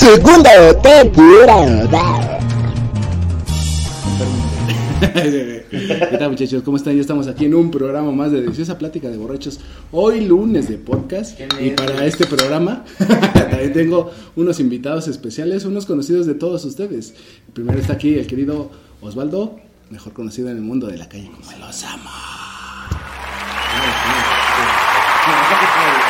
Segunda temporada. ¿Qué tal muchachos? ¿Cómo están? Ya estamos aquí en un programa más de Deliciosa Plática de Borrachos. Hoy lunes de podcast. Y para este programa también tengo unos invitados especiales, unos conocidos de todos ustedes. Primero está aquí el querido Osvaldo, mejor conocido en el mundo de la calle como el Osama.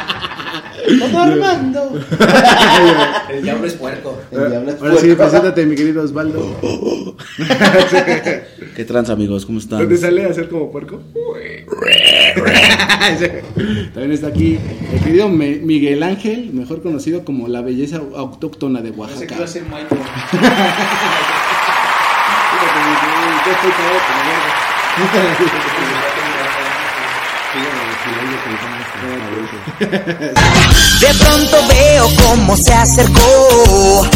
Armando. El diablo es puerco. El diablo es Ahora sí, preséntate mi querido Osvaldo. ¿Qué trans amigos? ¿Cómo están? ¿Dónde sale a ser como puerco? También está aquí el querido Me- Miguel Ángel, mejor conocido como la belleza autóctona de No sé qué Oaxaca. iba a ser Michael. De pronto veo cómo se acercó.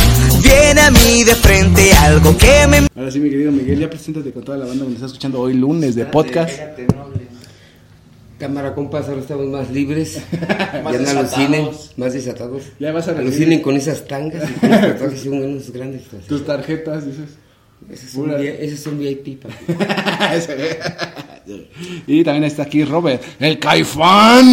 Viene a mí de frente algo que me Ahora sí, mi querido Miguel, ya preséntate con toda la banda que nos está escuchando hoy lunes de podcast. No. Cámara, compas, ahora estamos más libres. Más ya no desatados. alucinen, más desatados. Ya vas a recibir Alucinen con esas tangas y con esos tatuajes son unos grandes. tus tarjetas, dices. Esos son, vi- esos son VIP, papi. y también está aquí Robert, el Caifán.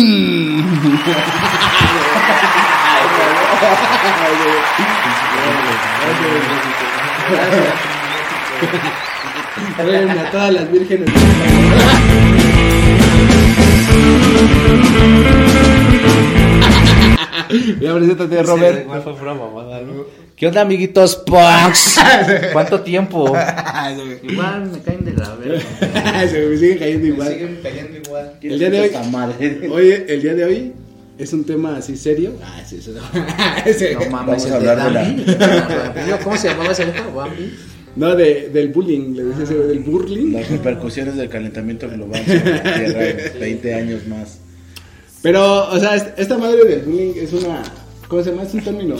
A todas las vírgenes. Ya preséntate, Robert. Igual fue pura mamada, ¿no? ¿Qué onda, amiguitos Punks? ¿Cuánto tiempo? Igual me caen de la verga. Se me sigue cayendo Me igual. siguen cayendo igual. El día de hoy, Esta madre. oye, el día de hoy es un tema así serio. Ah, sí, eso No mames, Vamos a hablar de. No, ¿Cómo se llamaba ese hijo? Bambi. No, de, del bullying, le decía ese, del burling. Las repercusiones del calentamiento global sobre la Tierra en 20 años más. Pero, o sea, est- esta madre del bullying es una, ¿cómo se llama? Es un término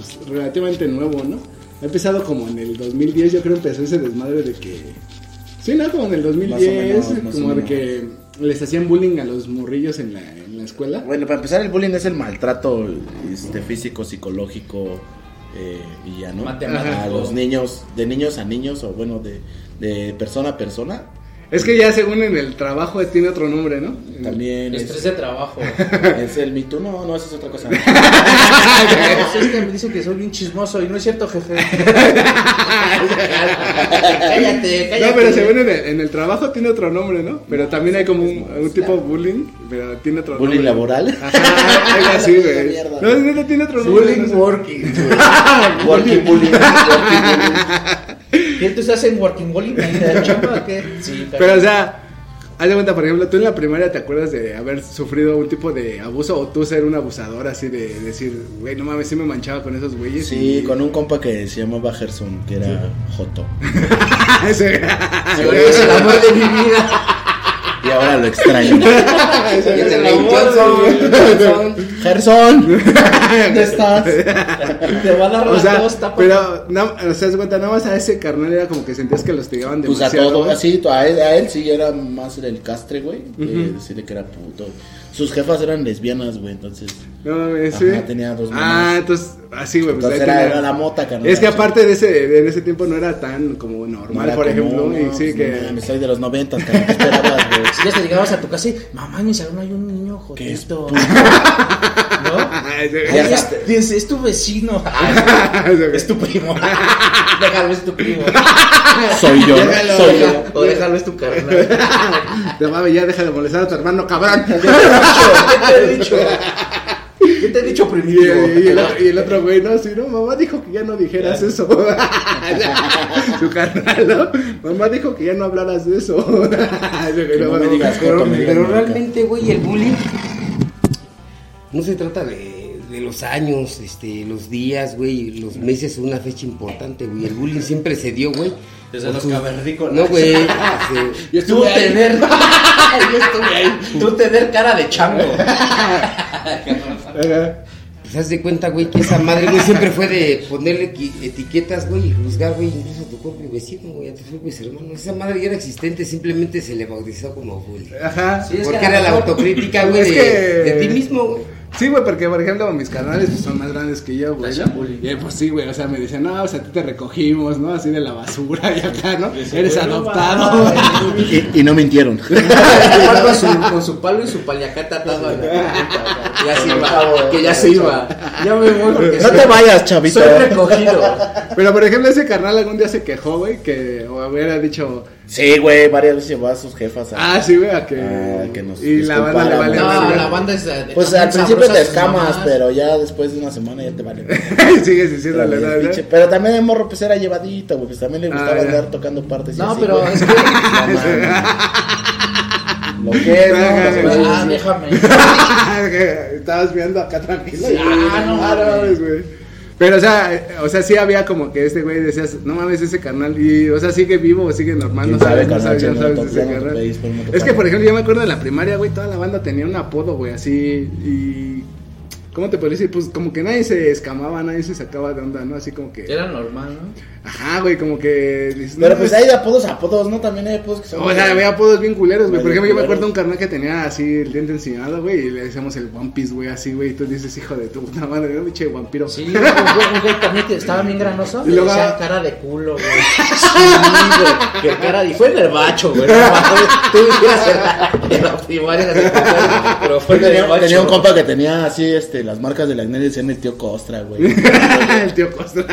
pues, relativamente nuevo, ¿no? Ha empezado como en el 2010, yo creo empezó ese desmadre de que... Sí, ¿no? Como en el 2010, menos, más o como de menos. que les hacían bullying a los morrillos en la, en la escuela. Bueno, para empezar, el bullying es el maltrato este, físico, psicológico eh, y ya, ¿no? Matemático. A los niños, de niños a niños, o bueno, de, de persona a persona. Es que ya según en el trabajo tiene otro nombre, ¿no? También Estrés es, de trabajo. es el Me Too. No, no, eso es otra cosa. Es que me dicen que soy bien chismoso y no es cierto, jefe. cállate, cállate. No, pero según en el, en el trabajo tiene otro nombre, ¿no? Pero también hay como un, un tipo de bullying, pero tiene otro bullying nombre. laboral. Ajá, algo así, güey. Mierda. No, no, no tiene otro nombre. Bullying no sé. working. Working bullying. Working bullying. ¿Qué tú estás en working de la chamba o qué? Sí, Pero, o sea, haz de cuenta, por ejemplo, tú en la primaria te acuerdas de haber sufrido un tipo de abuso o tú ser un abusador así de decir, güey, no mames, sí me manchaba con esos güeyes. Sí, y- con un compa que se llamaba Gerson, que era Joto. Ese- es el amor de mi vida. Y ahora lo extraño. Gerson, ¿dónde estás? Te va a dar O las sea, dos tapas. pero, no, o sea, cuenta, nada más a ese carnal era como que sentías que los hostigaban Pues a demasiado. todo, así, a él, a él sí era más el castre, güey. de Decirle que era puto. Sus jefas eran lesbianas, güey, entonces. No mames, Ajá, sí. tenía dos Ah, manos. entonces, así, güey. Pues Entonces ahí era, tenía- era la mota, carnal. Es que aparte de ese, de- en ese tiempo no era tan como No normal, era por común, ejemplo, no, y pues, sí no que... mames, soy de los noventas, carnal, ¿qué esperabas, güey? Si ya te llegabas a tu casa y, mamá, en mi salón hay un niño ¿Qué es jodito. puto? ¿No? Es, es- es tu vecino. Ay, es tu primo. Déjalo, es tu primo. Soy yo, Déjalo, soy yo. O déjalo, es tu carnal. Te mames, ya deja de molestar a tu hermano, cabrón. ¿Qué te he dicho? ¿Qué te he dicho primitivo? y el, y el otro güey, no, sí, no, mamá dijo que ya no dijeras eso. Su carnal, ¿no? Mamá dijo que ya no hablaras de eso. Que no me digas Pero, Joto, me digas pero nunca. realmente, güey, el bullying no se trata de, de los años, este, los días, güey, los meses, una fecha importante, güey. El bullying siempre se dio, güey. Desde los su- cavernícolas. No, güey. Yo Tú estuve ahí. tener. Yo estuve ahí. Tú tener cara de chango. Pues haz de cuenta, güey, que esa madre, güey, siempre fue de ponerle etiquetas, güey, y juzgar, güey, incluso a tu propio vecino, güey, a tus propios hermanos. Esa madre ya era existente, simplemente se le bautizó como bullying. Ajá. Sí, es Porque era la autocrítica, güey, Es de, que- de ti mismo, güey. Sí, güey, porque por ejemplo mis canales pues, son más grandes que yo, güey. Y pues sí, güey, o sea, me dicen, no, o sea, a ti te recogimos, ¿no? Así de la basura y acá, ¿no? Eres adoptado. mames. Y, y no mintieron. Con, su, con su palo y su paliacata atado. Que ya se iba. Que ya se iba. Ya me voy porque No soy- te vayas, chavito. Soy recogido. Pero por ejemplo ese carnal algún día se quejó, güey, que o hubiera dicho, Sí, güey, varias veces llevó a sus jefas a... ah, sí, güey, a que... Ah, que nos y la banda le vale. No, la banda es. de- Pues al principio te escamas, pero ya después de una semana ya te vale. Sigues diciéndole, Pero, ¿no? ¿no? pinche- pero también el morro pues era llevadito, güey, pues también le gustaba Ah, andar tocando partes. y No, así, pero güey. es que. Lo que es, sí, Ah, sí. déjame. Estabas viendo acá tranquilo. Sí, ah, no mames. güey. Pero, o sea, eh, o sea, sí había como que este güey decías, no mames, ese carnal, y, o sea, sigue vivo o sigue normal, ¿Quién no sabes, sabe, no sabes, no sabes ese te Es que, por ejemplo, yo me acuerdo de la primaria, güey, toda la banda tenía un apodo, güey, así, y, ¿cómo te podría decir? Pues como que nadie se escamaba, nadie se sacaba de onda, ¿no? Así como que, Era normal, ¿no? Ajá, güey, como que... dices, Pero no, pues hay de apodos a apodos, ¿no? También hay apodos que son... O sea, había apodos bien culeros, güey. Por ejemplo, yo me acuerdo un carnal que tenía así el diente enseñado, güey, y le decíamos el One Piece, güey, así, güey. Y tú dices, hijo de tu puta madre, no, pinche vampiro. Sí, un güey, un güey también que estaba bien granoso. Y luego- decían cara de culo, güey. Sí, güey. Que cara de. Fue el bacho, güey. Tú dijeras en la, primaria, pero fue el Tenía, un compa que tenía así, este, las marcas de la acné y decían el tío Costra, güey. el tío Costa.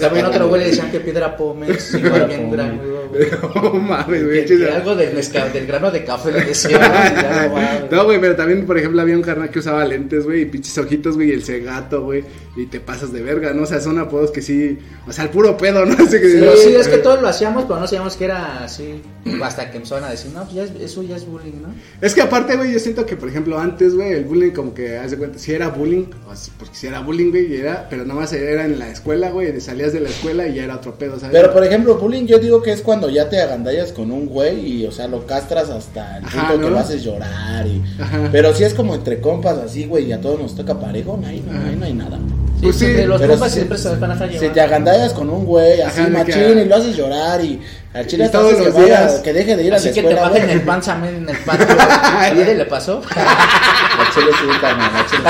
También otro güey le decían que piedra pómez, igual bien granudo, güey. no mames, güey. Que, algo del, del grano de café le güey, no mames. No, güey, pero también, por ejemplo, había un carnal que usaba lentes, güey, y pinches ojitos, güey, y el cegato, güey, y te pasas de verga, ¿no? O sea, son apodos que sí, o sea, el puro pedo, ¿no? Así que Sí, no, sí, es que todos lo hacíamos, pero no sabíamos que era así. Hasta que empezaron a decir, no, pues ya es- eso ya es bullying, ¿no? Es que aparte, güey, yo siento que, por ejemplo, antes, güey, el bullying como que, haz de cuenta, si era bullying, o si- porque si era bullying, güey, era, pero nada más era en la escuela, güey, salías de la escuela y ya era otro pedo, ¿sabes? Pero por ejemplo, bullying yo digo que es cuando ya te agandallas con un güey y, o sea, lo castras hasta el Ajá, punto que ¿no? lo haces llorar y... Ajá. Pero si es como entre compas así, güey, y a todos nos toca parejo, no hay, no, hay- no hay nada. Pues sí, de los pero compas si- siempre se van a dejar Si te agandallas con un güey así Ajá, machín que- y lo haces llorar y al chile Y todos los que vaya- días. que deje de ir a Así la que te escuela, bajen el pan también en el patio. ¿A Lidia le pasó? Al chile sí, al chile.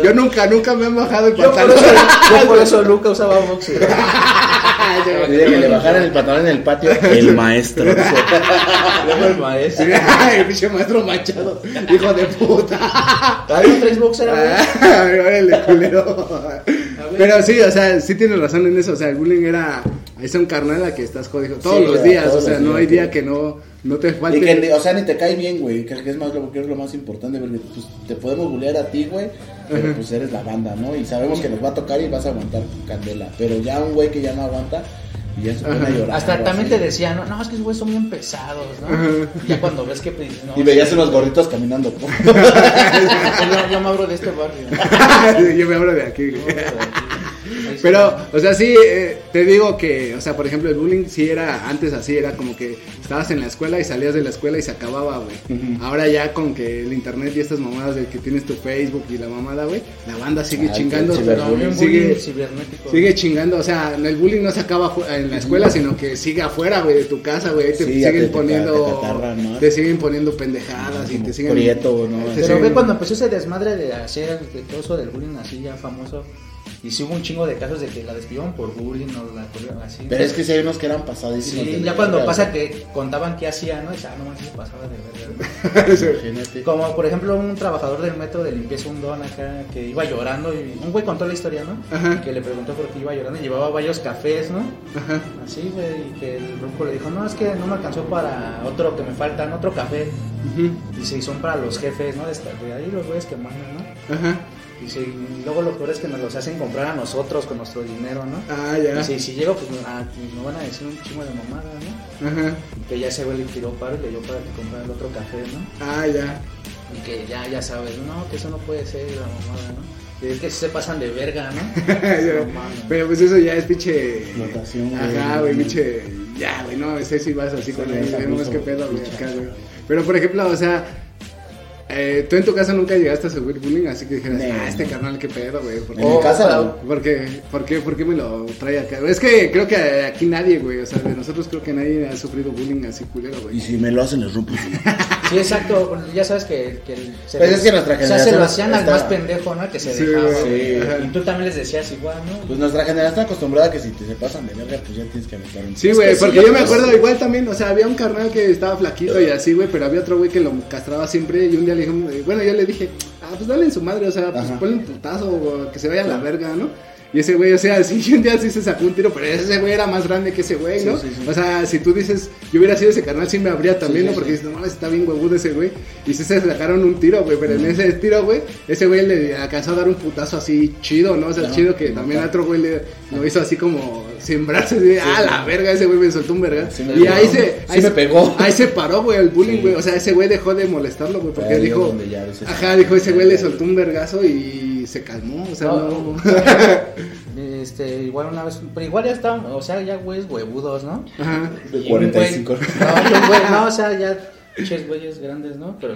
Yo nunca, nunca me he bajado el Yo por pantalón. eso, yo por eso nunca usaba boxer. Dile que le bajaran el pantalón en el patio el maestro. Luego el maestro. el pinche maestro Machado, hijo de puta. ¿Todavía traes boxer, güey? Ay, órale, culero. Pero sí, o sea, sí tienes razón en eso. O sea, el bullying era. Es un carnal a que estás jodido todos Sí, los días. todos o sea, no días, hay día que no, no te falte. Y que, o sea, ni te cae bien, güey, que que es más lo que es lo más importante, porque pues, te podemos bullear a ti, güey, pero pues eres la banda, ¿no? Y sabemos que nos va a tocar y vas a aguantar candela, pero ya un güey que ya no aguanta y ya se pone a llorar. Hasta también así. te decían, no, no, es que esos güeyes son bien pesados, ¿no? Y Ya cuando ves que... pues, no, Y veías unos gorritos caminando. yo, yo me abro de este barrio. Yo me hablo de aquí. güey. Pero, o sea, sí, eh, te digo que, o sea, por ejemplo, el bullying sí era antes así, era como que estabas en la escuela y salías de la escuela y se acababa, güey. Ahora ya con que el internet y estas mamadas de que tienes tu Facebook y la mamada, güey, la banda sigue Ah, chingando. el Pero ciberbullying. un sigue, bullying cibernético. sigue chingando, o sea, el bullying no se acaba en la escuela, sino que sigue afuera, güey, de tu casa, güey. Ahí te Sí, siguen te- poniendo, te catarran, ¿no? te siguen poniendo pendejadas y te siguen... Prieto, ¿no? te Pero siguen- ve cuando empezó ese desmadre de hacer de todo eso del bullying así ya famoso. Y sí hubo un chingo de casos de que la despidieron por bullying o la corrieron así. Pero es que si hay unos que eran pasadísimos. Sí, ya cuando pasa que contaban qué hacía, ¿no? Dice, ah, no manches, pasaba de. Imagínate. Como por ejemplo un trabajador del metro de limpieza, un don acá, que iba llorando y un güey contó la historia, ¿no? Ajá. Y que le preguntó por qué iba llorando y llevaba varios cafés, ¿no? Ajá. Así, güey, y que el grupo le dijo, no, es que no me alcanzó para otro que me faltan, otro café. Ujú. Dice, y son para los jefes, ¿no? De ahí los güeyes que mandan, ¿no? Ajá. Y luego lo peor es que nos los hacen comprar a nosotros con nuestro dinero, ¿no? Ah, ya. Y si llego, pues ah, me van a decir un chingo de mamada, ¿no? Ajá. Y que ya ese güey le tiró paro y le dio para que comprara el otro café, ¿no? Ah, ya. Y que ya, ya sabes, no, que eso no puede ser la mamada, ¿no? Y es que se pasan de verga, ¿no? Pero pues eso ya es pinche. Güey. Ajá, güey, pinche. Ya, güey, no, sé si vas así con él. Vemos qué pedo, güey, pinche. acá, güey. Pero por ejemplo, o sea. Eh, tú en tu casa nunca llegaste a sufrir bullying, así que dijeras, No. ah, este carnal, qué pedo, güey. ¿Por En mi casa, no. ¿Por qué? ¿Por qué? ¿Por qué me lo trae acá? Es que creo que aquí nadie, güey. O sea, de nosotros creo que nadie ha sufrido bullying así culero, Y güey. si me lo hacen, les rompo. Sí, exacto, ya sabes que, que el- se, Pues es que nuestra o sea, se generación lo hacían al más pendejo, ¿no? Que se Sí, dejaba. sí. Y tú también les decías igual, ¿no? Pues nuestra generación está acostumbrada a que si te se pasan de verga, pues ya tienes que meter un. Sí, Es güey, sí, porque yo me acuerdo sí. igual también, o sea, había un carnal que estaba flaquito y así, güey, pero había otro güey que lo castraba siempre y un día le dije, bueno, yo le dije, ah, pues dale en su madre, o sea, pues Ajá. ponle un putazo o que se vaya a la verga, ¿no? Y ese güey, o sea, sí, un día sí se sacó un tiro, pero ese güey era más grande que ese güey, ¿no? Sí, sí, sí. O sea, si tú dices, yo hubiera sido ese carnal, sí me habría también, ¿no? Porque dices, no, está bien huevudo ese güey. Y sí se sacaron un tiro, güey, pero en ese tiro, güey, ese güey le alcanzó a dar un putazo así chido, ¿no? O sea, chido que también a otro güey le lo hizo así como sembrarse, de, ah, la verga, ese güey me soltó un verga. Sí y ahí se, Sí ahí se- pegó. Ahí se paró, güey, el bullying, Sí. güey. O sea, ese güey dejó de molestarlo, güey, porque dijo, donde ya ves- ajá, dijo, ese güey le soltó un vergazo y se calmó, o sea, No. no. Este, igual una vez, pero igual ya estaban, o sea, ya güeyes huevudos, ¿no? Ajá. De Y un güey- 45. No, güey, no, o sea, ya pinches güeyes grandes, ¿no? Pero,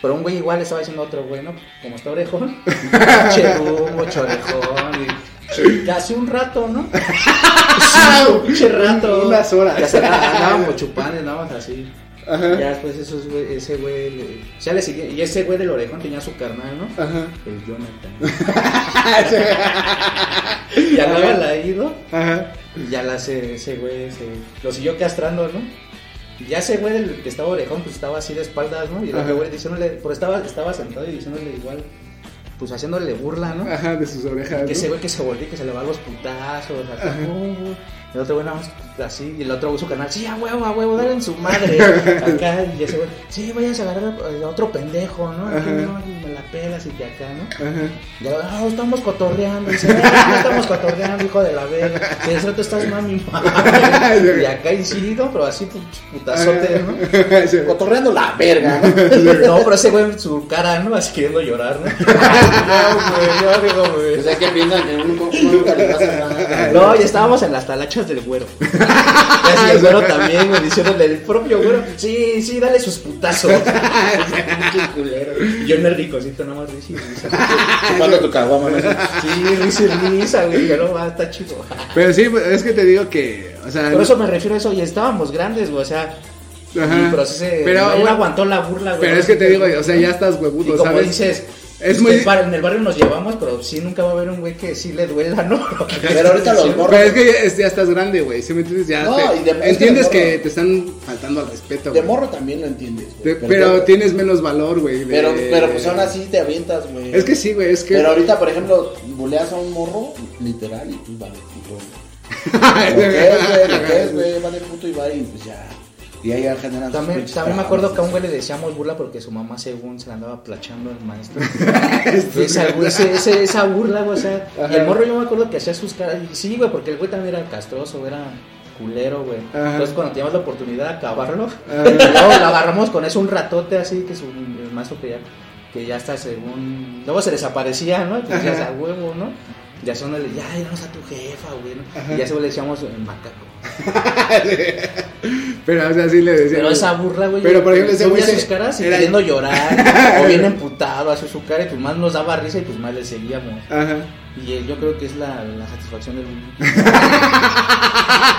pero un güey igual estaba diciendo otro güey, ¿no? Como está orejón, pinche rumbo, chorejón, y casi un rato, ¿no? Un pinche rato. Unas horas. Ya se andábamos chupando, andábamos así. Ajá. Ya después esos güey, ese güey, le- ya le seguía, y ese güey del orejón tenía su carnal, ¿no? Ajá. El Jonathan. ya lo había ido. Ajá. Y ya la ese, ese güey se, lo siguió castrando, ¿no? Y ya ese güey del que estaba orejón, pues estaba así de espaldas, ¿no? Y el güey diciéndole, pero estaba, estaba sentado y diciéndole igual, pues haciéndole burla, ¿no? Ajá, de sus orejas. Que ese ¿no? güey que se volvió que se le va los putazos, pum, pum. El otro güey nada más así, y el otro güey su canal, sí, a huevo, a huevo, dale en su madre. Acá, y ese güey, sí, váyanse a agarrar a, a otro pendejo, ¿no? Ajá. No, la pelas y que acá, ¿no? Ajá. Ya, no, estamos cotorreando. Dice, "Ah, no estamos cotorreando, hijo de la verga. Si eso tú estás mami, mami. Y acá incidido, pero así pues, putazote, ¿no? Sí. Cotorreando la verga, ¿no? No, pero ese güey su cara, ¿no? Así queriendo llorar, ¿no? No, güey, yo O sea, que piensan que nunca le pasa nada. No, ya estábamos en las talachas del güero. Y así el güero también, güey, diciéndole el propio güero, sí, sí, dale sus putazos. Pinche culero. Y yo ricocito, nada más risa y risa. Chupando tu caguama, ¿no? Sí, risa y risa, güey, ya no va, está chido. Pero sí, pues, es que te digo que, o sea, Por eso me refiero a eso, y estábamos grandes, güey, o sea, Ajá. y, pero sí se, Pero, él güey, aguantó la burla, güey. pero es que te digo, o sea, ya estás y huevudo, como ¿sabes? dices, Es es muy- en el barrio nos llevamos, pero sí nunca va a haber un güey que sí le duela, ¿no? Pero ahorita los morros- Pero es que ya, es- ya estás grande, güey, ¿sí me entiendes? Ya No, te- y de- es que entiendes de que, te están faltando al respeto, De morro también lo entiendes. Pero tienes menos valor, güey. de- Pero, pero pues aún así te avientas, güey. Es que sí, güey, es que... Pero ahorita, por ejemplo, buleas a un morro, literal, y pues vale, puto. Que es, güey, que es, güey, va de puto y va y pues ya. Y ahí ya generan También, también me acuerdo que a un güey le decíamos burla porque su mamá según se la andaba plachando el maestro. esa, ese- ese- esa burla, güey, o sea, y el morro yo me acuerdo que hacía sus caras, y sí, güey, porque el güey también era castroso, era culero, güey. Entonces cuando teníamos la oportunidad de acabarlo, luego lo agarramos con eso un ratote así que su el maestro que ya, que ya está según, luego se desaparecía, ¿no? Ajá. ya a huevo, ¿no? Ya son el, ya, íbamos a tu jefa, güey, ¿no? Y ya se le decíamos macaco. Pero, o sea, sí le decía. Pero esa burla, güey. Pero, por ejemplo, ese güey sus caras y era- queriendo llorar. o bien emputado, hace su cara y pues más nos daba risa y pues más le seguíamos. Ajá. Y eh, yo creo que es la, la satisfacción del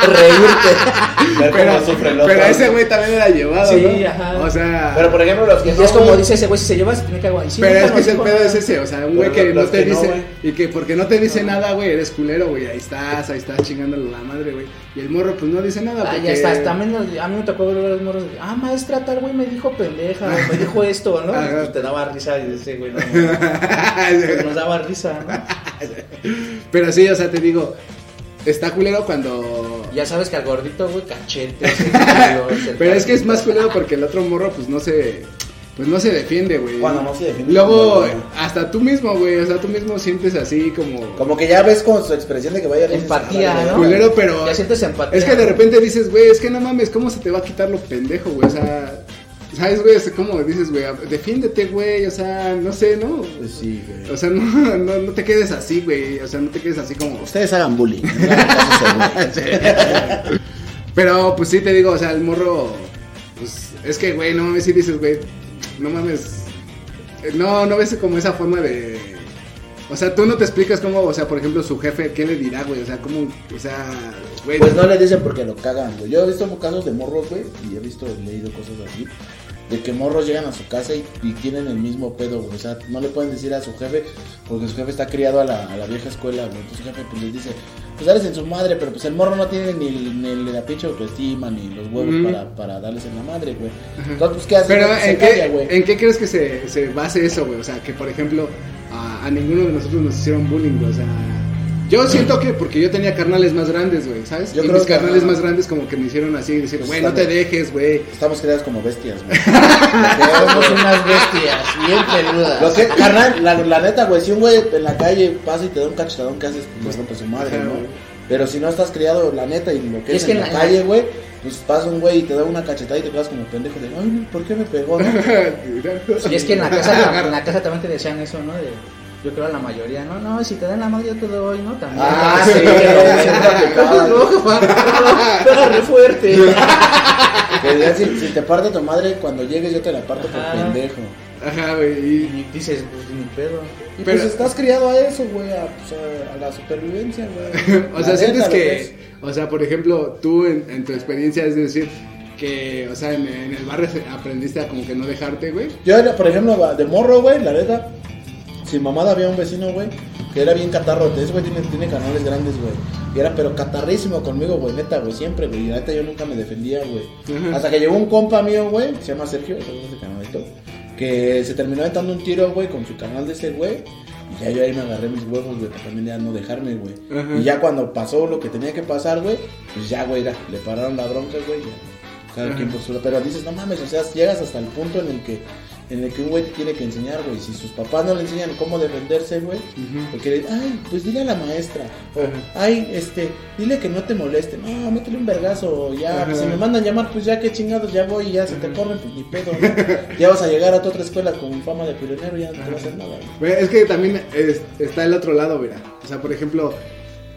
Reírte. Ver Pero, cómo sufre el otro. pero ese güey también era llevado, Sí, ¿no? ajá. O sea. Pero por ejemplo, los que Y no, es como dice ese güey, si se lleva, se tiene que aguantar. Y sí, Pero es que ese pedo es ese, o sea, un güey que no te que dice, y que porque no te dice nada, güey, eres culero, güey, ahí estás, ahí estás chingándole la madre, güey. Y el morro, pues no dice nada, Ah, porque... ya está, también a mí me tocó ver a los morros. de, Ah, maestra, tal güey me dijo pendeja, o me dijo esto, ¿no? Ajá. Pues te daba risa y ese güey, no, pues nos daba risa, ¿no? Pero sí, o sea, te digo, está culero cuando... Ya sabes que al gordito, güey, cachete. Pero es que es más culero porque el otro morro, pues no se... Pues no se defiende, güey. Cuando no se defiende, Luego, hasta tú mismo, güey, o sea, tú mismo sientes así como... Como que ya ves con su expresión de que vaya Empatía, ¿no? Culero, pero... Ya sientes empatía. Es que de repente dices, güey, es que no mames, ¿cómo se te va a quitar lo pendejo, güey? O sea, ¿sabes, güey? Es como dices, güey, defiéndete, güey, o sea, no sé, ¿no? Pues sí, güey. O sea, no, no, no te quedes así, güey, o sea, no te quedes así como... Ustedes hagan bullying. no. Pero, pues sí te digo, o sea, el morro, pues, es que, güey, no mames, si dices, güey, no mames, eh, no, no ves como esa forma de... O sea, tú no te explicas cómo, o sea, por ejemplo, su jefe, ¿qué le dirá, güey? O sea, cómo, o sea, güey... Pues no le dicen porque lo cagan, güey. Yo he visto casos de morros, güey, y he visto, he leído cosas así. De que morros llegan a su casa y, y tienen el mismo pedo, güey. O sea, no le pueden decir a su jefe porque su jefe está criado a la, a la vieja escuela, güey. Entonces su jefe pues les dice, pues dales en su madre, pero pues el morro no tiene ni, ni la pinche autoestima ni los huevos para, para darles en la madre, güey. Entonces, pues, ¿qué hace? Pero Se ¿en calla, qué, güey. ¿en qué crees que se, se base eso, güey? O sea, que por ejemplo a, a ninguno de nosotros nos hicieron bullying, güey. O sea, yo siento que porque yo tenía carnales más grandes, güey, ¿sabes? Yo y creo mis que- carnales más grandes como que me hicieron así, decir, Pues güey, no te dejes, güey. Estamos creados como bestias, güey. Somos unas bestias bien peludas. Lo que, carnal, la, la neta, güey, si un güey en la calle pasa y te da un cachetadón, ¿qué haces? Pues rompe su madre, Ajá, ¿no? Pero si no estás criado, la neta, y lo que Y es, es que en en la, la- calle, güey, pues pasa un güey y te da una cachetada y te quedas como pendejo de, ay, ¿por qué me pegó? no?" Y es que en la casa, en la casa también te decían eso, ¿no? De, yo creo a la mayoría, no, no, si te dan la madre yo te doy, ¿no? También. Ah, sí. No, fuerte. Si, si te parte tu madre, cuando llegues yo te la parto por pendejo. Ajá, güey. Y, Y dices, pues ni pedo. Y Pero- pues estás criado a eso, güey, a, pues, a- a la supervivencia, güey. o sea, sientes lo que, es. o sea, por ejemplo, tú en, en tu experiencia, es decir, que, o sea, en, en el barrio se- aprendiste a como que no dejarte, güey. Yo, por ejemplo, de morro, güey, la neta, sin mamada había un vecino, güey, que era bien catarro. Ese güey tiene, tiene canales grandes, güey. Y era, pero catarrísimo conmigo, güey, neta, güey, siempre, güey. Y neta yo nunca me defendía, güey. Hasta que llegó un compa mío, güey, se llama Sergio, de canalito, que se terminó aventando un tiro, güey, con su canal de ese güey. Y ya yo ahí me agarré mis huevos, güey, para también ya no dejarme, güey. Y ya cuando pasó lo que tenía que pasar, güey, pues ya, güey, ya, le pararon la bronca, güey, ya. Cada Ajá. quien por su. Pero dices, no mames, o sea, llegas hasta el punto en el que en el que un güey te tiene que enseñar, güey. Si sus papás no le enseñan cómo defenderse, güey, porque, ay, pues dile a la maestra. O, ay, este, dile que no te moleste. No, métele un vergazo. Ya, Ajá. si me mandan llamar, pues ya que chingados, ya voy ya se te corren, pues ni pedo, ¿no? ya vas a llegar a tu otra escuela con fama de pionero ya no te va a hacer nada, güey. Es que también es- está el otro lado, mira. O sea, por ejemplo,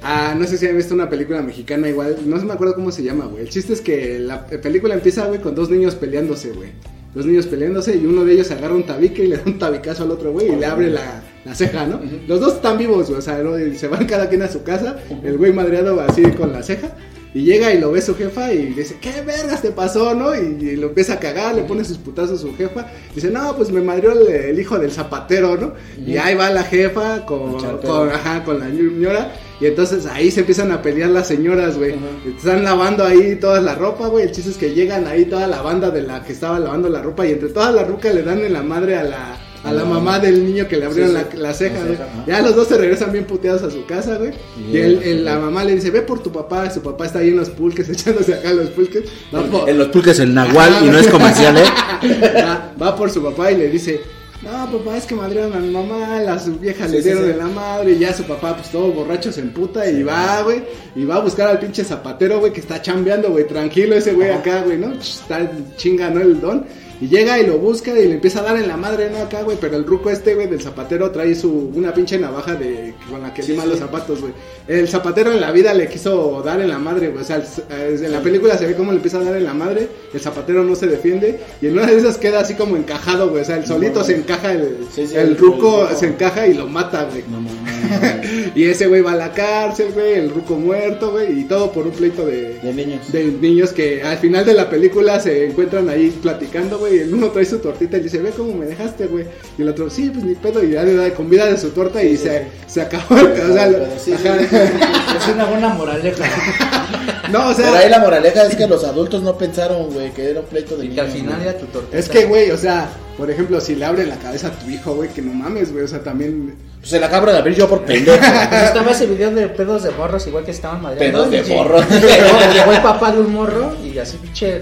ah, no sé si han visto una película mexicana igual, no se me acuerdo cómo se llama, güey. El chiste es que la película empieza, güey, con dos niños peleándose, güey. Dos niños peleándose y uno de ellos agarra un tabique y le da un tabicazo al otro, güey, y le abre la, la ceja, ¿no? Los dos están vivos, o sea, ¿no? Y se van cada quien a su casa, el güey madreado así con la ceja. Y llega y lo ve su jefa y dice, ¿qué vergas te pasó, no? Y, y lo empieza a cagar, le pone sus putazos a su jefa. Dice, no, pues me madrió el, el hijo del zapatero, ¿no? Y ahí va la jefa con, con, ajá, con la señora. Y entonces ahí se empiezan a pelear las señoras, güey. Están lavando ahí toda la ropa, güey. El chiste es que llegan ahí toda la banda de la que estaba lavando la ropa. Y entre todas las rucas le dan en la madre a la, a la mamá del niño que le abrieron Sí, sí. la, la ceja, güey. Ya los dos se regresan bien puteados a su casa, güey. Y Y el- el- la mamá le dice, ve por tu papá. Su papá está ahí en los pulques, echándose acá los pulques. Va por- En los pulques el Ajá, y no es comercial, ¿eh? va, va por su papá y le dice, no, papá, es que madrearon a mi mamá, las viejas Sí, le dieron sí. de la madre, y ya su papá, pues todo borracho se emputa y va, güey, y va a buscar al pinche zapatero, güey, que está chambeando, güey, tranquilo ese güey acá, güey, ¿no? Ch, Está chinga, ¿no? El don. Y llega y lo busca y le empieza a dar en la madre, ¿no? Acá, güey. Pero el ruco este, güey, del zapatero trae su, una pinche navaja de, con la que lima los zapatos, güey. El zapatero en la vida le quiso dar en la madre, güey. O sea, en la película se ve cómo le empieza a dar en la madre. El zapatero no se defiende. Y en una de esas queda así como encajado, güey. O sea, el solito se encaja, el, Sí, sí, el el- ruco el se encaja y lo mata, güey. No, no. Y ese güey va a la cárcel, güey, el ruco muerto, güey, y todo por un pleito de, De niños. de niños que al final de la película se encuentran ahí platicando, güey, y el uno trae su tortita y dice, ve cómo me dejaste, güey. Y el otro, sí, pues ni pedo, y ya le da comida de su torta y sí, se, sí. se acabó, o sea, Pero sí, sí, ajá. sí, sí, sí. Es una buena moraleja. no, o Pero ahí sea, la moraleja es que los adultos no pensaron, güey, que era un pleito de Y que al niños, final güey. era tu tortita. es que, güey, o sea, por ejemplo, si le abren la cabeza a tu hijo, güey, que no mames, güey, o sea, también... Pues se la acabo de abrir yo por pendejo. Pues estaba ese video de pedos de morros, igual que estaban madreando. Pedos de morros. Llegó, llegó el papá de un morro y así, pinche.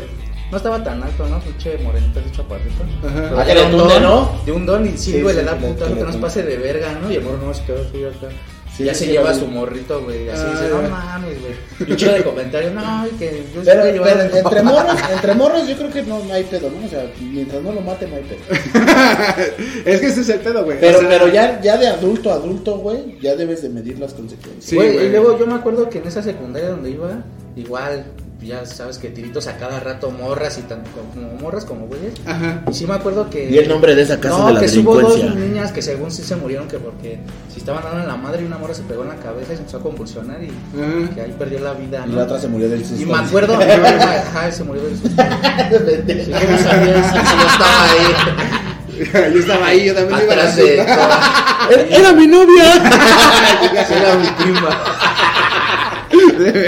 No estaba tan alto, ¿no? Pinche morenito, de chaparrito. Ajá. Ah, le un don, ¿no? De un don y sí, güey, le da puta que nos tunde. pase de verga, ¿no? Y el morro no se quedó así acá. Sí, ya sí, se lleva a su morrito, güey. Así Ah, dice, no mames, güey. Pinche de comentario, no, y que yo Pero, llevar entre morros, entre morros yo creo que no, no hay pedo, ¿no? O sea, mientras no lo maten no hay pedo. es que ese es el pedo, güey. Pero, o sea, pero ya, ya de adulto a adulto, güey, ya debes de medir las consecuencias. Güey. y luego yo me acuerdo que en esa secundaria donde iba, igual, ya sabes que tiritos a cada rato morras y tanto como morras como güeyes. Ajá. Y sí me acuerdo que. Y el nombre de esa casa no, de la que sí hubo dos delincuencia. niñas que según sí se murieron que porque si estaban dando en la madre y una morra se pegó en la cabeza y se empezó a convulsionar y Ajá. que ahí perdió la vida. Y la otra se murió del Y susto. me acuerdo, ajá, se murió del susto. Sí, yo no sabía si yo estaba ahí, yo estaba ahí, yo también iba a atrás de. Era, era mi novia. Era mi prima.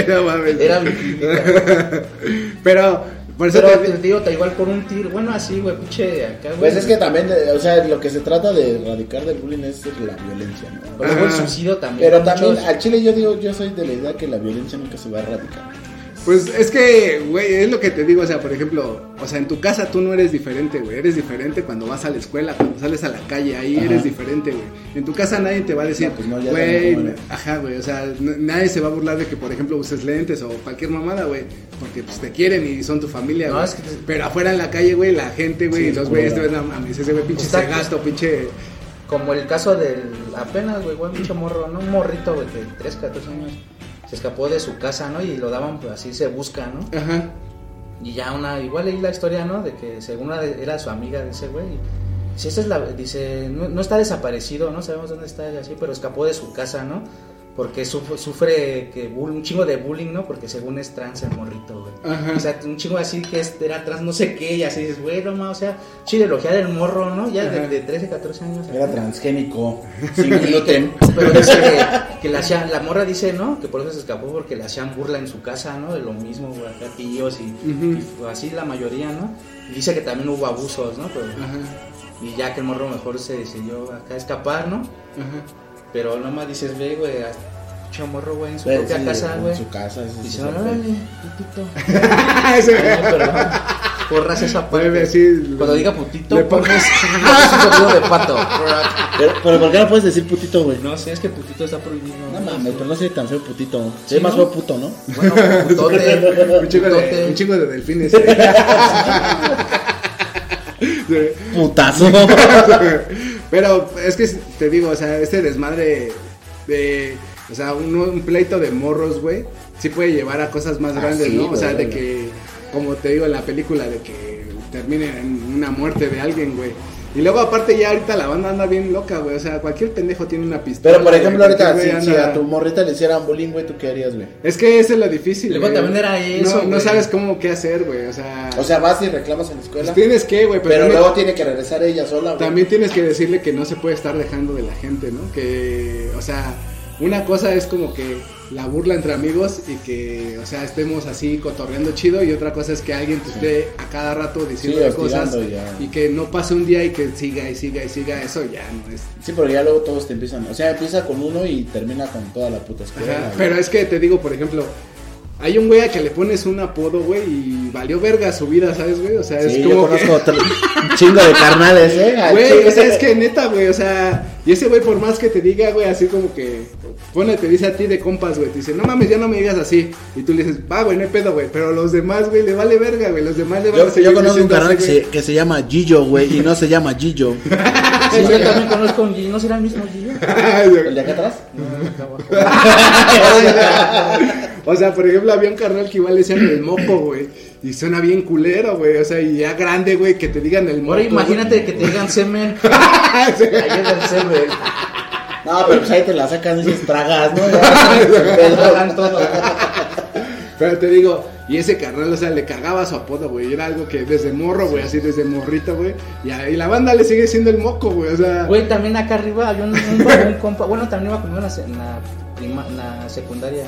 No mames. Era mi. Pero, por eso Pero te- te digo, te igual por un tiro. Bueno, así, güey, pinche acá, güey. Pues es que también, eh, o sea, lo que se trata de erradicar del bullying es la violencia, ¿no? Pero luego el suicidio también. Pero también, Muchos- al chile yo digo, yo soy de la idea que la violencia nunca se va a erradicar. Pues es que, güey, es lo que te digo, o sea, por ejemplo, o sea, en tu casa tú no eres diferente, güey, eres diferente cuando vas a la escuela, cuando sales a la calle, ahí Ajá. eres diferente, güey. En tu casa nadie te va a decir, No, pues no, güey, ajá, güey, o sea, nadie se va a burlar de que, por ejemplo, uses lentes o cualquier mamada, güey, porque pues te quieren y son tu familia, No, güey. es que- Pero afuera en la calle, güey, la gente, güey, Sí, los güeyes te ven a mames, ese güey pinche Está- cegasto, pinche... Como el caso del. Apenas, güey, güey, mucho morro, ¿no? Un morrito, güey, de 3, 14 años. Se escapó de su casa, ¿no? Y lo daban, pues así se busca, ¿no? Ajá. Y ya una. Igual leí la historia, ¿no? De que según era su amiga de ese güey. Si esta es la. Dice, no, no está desaparecido, ¿no? Sabemos dónde está y así, pero escapó de su casa, ¿no? Porque sufre, sufre que bull- un chingo de bullying, ¿no? Porque según es trans el morrito, güey. Ajá. O sea, un chingo así que era trans, no sé qué, y así dices, güey, no o sea, chile, elogiar el morro, ¿no? Ya de, de 13, 14 años. Era transgénico, sin gluten. pero dice que, que le hacían, la morra dice, ¿no? Que por eso se escapó porque le hacían burla en su casa, ¿no? De lo mismo, güey, acá tíos y, así la mayoría, ¿no? Y dice que también hubo abusos, ¿no? Pero, Ajá. y ya que el morro mejor se decidió acá escapar, ¿no? Ajá. Pero nomás dices, ve, güey, a- pinche morro, güey, en su Pero propia sí, casa, en güey. su casa. sí Dice, órale, putito. Ese- Ay, no, perdón. Porras esa parte. Decir- Cuando diga putito, le pones pones- un sonido de pato. Pero, pero ¿por qué no puedes decir putito, güey? No sé, es que putito está prohibido. No mames, pero no soy tan feo putito. Sí, Soy más ¿no? feo puto, ¿no? Bueno, putote. Un chingo, de, un chingo de delfines. eh. Sí. Putazo. Pero es que te digo, o sea, este desmadre de. O sea, un, un pleito de morros, güey, sí puede llevar a cosas más Ah, grandes, sí, ¿no? O sea, de que, como te digo en la película, de que termine en una muerte de alguien, güey. Y luego, aparte, ya ahorita la banda anda bien loca, güey. O sea, cualquier pendejo tiene una pistola. Pero por ejemplo, güey, ahorita, si, güey si a tu morrita le hicieran bullying, güey, ¿tú qué harías, güey? Es que eso es lo difícil, Luego güey. también era eso, No, no sabes cómo qué hacer, güey. O sea, O sea, vas y reclamas en la escuela. pues tienes que, güey. Pero, pero luego tiene que regresar ella sola, güey. También tienes que decirle que no se puede estar dejando de la gente, ¿no? Que, o sea, una cosa es como que la burla entre amigos y que, o sea, estemos así cotorreando chido y otra cosa es que alguien te esté a cada rato diciendo Sí, cosas ya. y que no pase un día y que siga y siga y siga, eso ya no es. Sí, pero ya luego todos te empiezan. O sea, empieza con uno y termina con toda la puta escuela. Ajá. Pero es que te digo, por ejemplo, hay un güey a que le pones un apodo, güey, y valió verga su vida, ¿sabes, güey? O sea, es Sí, yo como que... conozco otro- un chingo de carnales, ¿eh? Güey, o sea, es que neta, güey, o sea, y ese güey por más que te diga, güey, así como que, pone, te dice a ti de compas, güey, te dice, no mames, ya no me digas así, y tú le dices, va, güey, no hay pedo, güey, pero los demás, güey, le vale verga, güey, los demás le van a Yo, yo conozco un carnal que se, que se llama Gillo, güey, y no se llama Gillo. Sí, yo también conozco un Gillo. ¿No será el mismo Gillo? güey. ¿El de acá atrás? O sea, por ejemplo, había un carnal que igual le decían el moco, güey, y suena bien culero, güey, o sea, y ya grande, güey, que te digan el moco. Ahora imagínate que te digan semen. Ahí es el semen. No, pero pues ahí te la sacan y dices tragas, ¿no? Ya, Tragan todo. Pero te digo, y ese carnal, o sea, le cagaba su apodo, güey. Era algo que desde morro, güey, así desde morrito, güey. Y, y la banda le sigue siendo el moco, güey. O sea, Güey, también acá arriba había un, un, un compa. Bueno, también iba conmigo en la, se- en la, prima- en la secundaria.